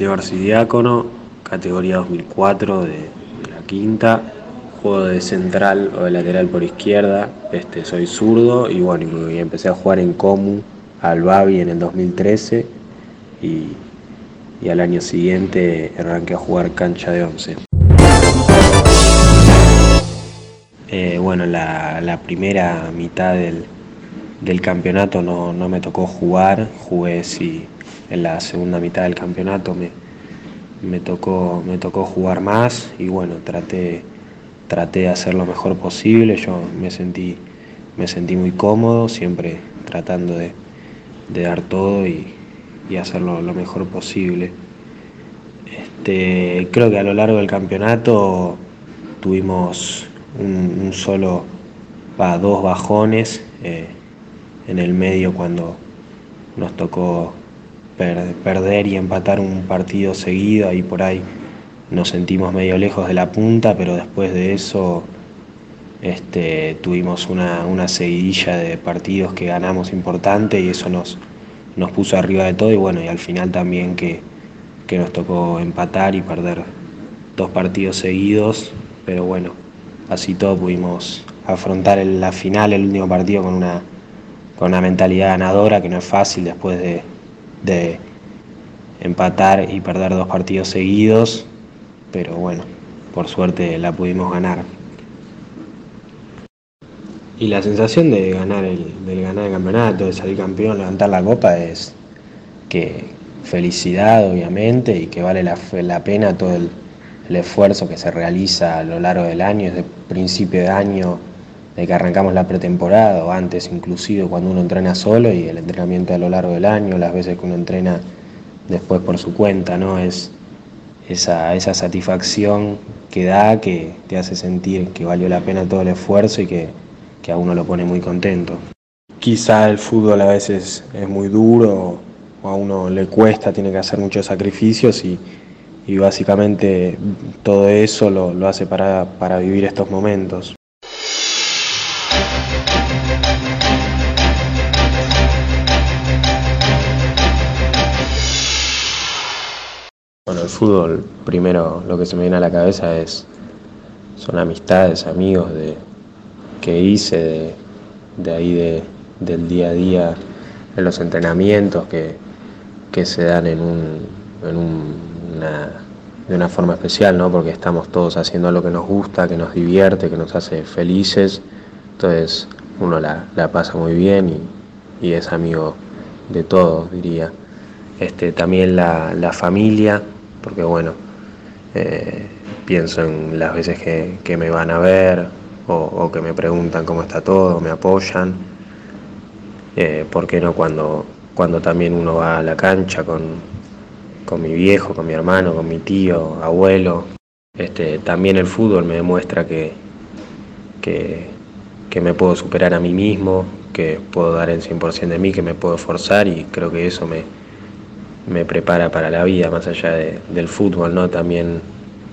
Santiago Arcidiácono, categoría 2004 de, la quinta. Juego de central o de lateral por izquierda. Este, soy zurdo y bueno, y empecé a jugar en Comu al Babi en el 2013 y, al año siguiente arranqué a jugar cancha de 11. Eh, bueno, la, primera mitad del, campeonato no, no, me tocó jugar, jugué sí en la segunda mitad del campeonato me, me, tocó, me tocó jugar más y bueno, traté, traté de hacer lo mejor posible, yo me sentí, me sentí muy cómodo, siempre tratando de, dar todo y, hacerlo lo mejor posible. Este, creo que a lo largo del campeonato tuvimos un, solo, dos bajones eh, en el medio cuando nos tocó perder y empatar un partido seguido, y por ahí nos sentimos medio lejos de la punta, pero después de eso este, tuvimos una, seguidilla de partidos que ganamos importante y eso nos, nos puso arriba de todo y bueno, y al final también que, nos tocó empatar y perder dos partidos seguidos, pero bueno, así todo pudimos afrontar la final, el último partido con una, con una mentalidad ganadora que no es fácil después de, de empatar y perder dos partidos seguidos, pero bueno, por suerte la pudimos ganar. Y la sensación de ganar el, ganar el campeonato, de salir campeón, levantar la copa es que felicidad obviamente y que vale la, la pena todo el, el, esfuerzo que se realiza a lo largo del año, desde principio de año, de que arrancamos la pretemporada o antes inclusive cuando uno entrena solo y el entrenamiento a lo largo del año, las veces que uno entrena después por su cuenta, ¿no? Es esa, esa satisfacción que da, que te hace sentir que valió la pena todo el esfuerzo y que, a uno lo pone muy contento. Quizá el fútbol a veces es muy duro o a uno le cuesta, tiene que hacer muchos sacrificios y, básicamente todo eso lo, lo hace para, para vivir estos momentos. Fútbol, primero lo que se me viene a la cabeza es son amistades, amigos de, que hice de, ahí del día a día, en los entrenamientos que, se dan en, un, en una, de una forma especial, ¿no? porque estamos todos haciendo lo que nos gusta, que nos divierte, que nos hace felices, entonces uno la, pasa muy bien y, es amigo de todos, diría. Este, también la, la familia, porque bueno, eh, pienso en las veces que, me van a ver o, que me preguntan cómo está todo, me apoyan. Eh, ¿Por qué no cuando, cuando también uno va a la cancha con, con mi viejo, con mi hermano, con mi tío, abuelo? Este, también el fútbol me demuestra que, que, que me puedo superar a mí mismo, que puedo dar el 100% de mí, que me puedo esforzar y creo que eso me, me prepara para la vida, más allá del fútbol, ¿no? También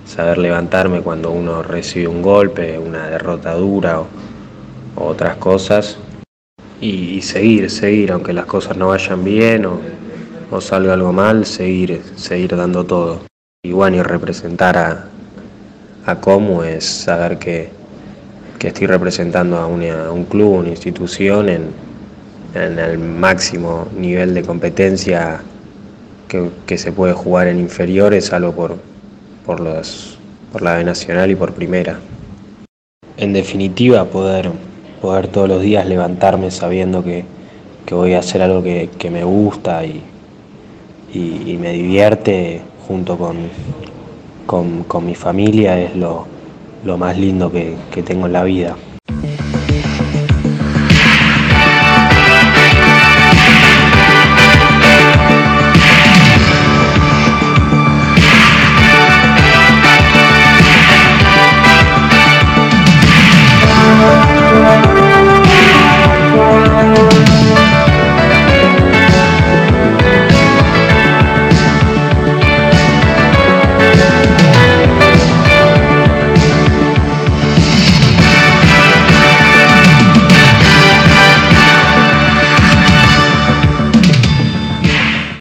saber levantarme cuando uno recibe un golpe, una derrota dura o, otras cosas. Y, seguir, seguir, aunque las cosas no vayan bien o, salga algo mal, seguir, seguir dando todo. Y bueno, y representar a, a Como es saber que, estoy representando a, un club, una institución en, en el máximo nivel de competencia que, se puede jugar en inferiores, salvo por, por, los, por la B Nacional y por Primera. En definitiva, poder, poder todos los días levantarme sabiendo que, voy a hacer algo que, me gusta y, y, me divierte junto con, con, mi familia es lo, lo más lindo que tengo en la vida.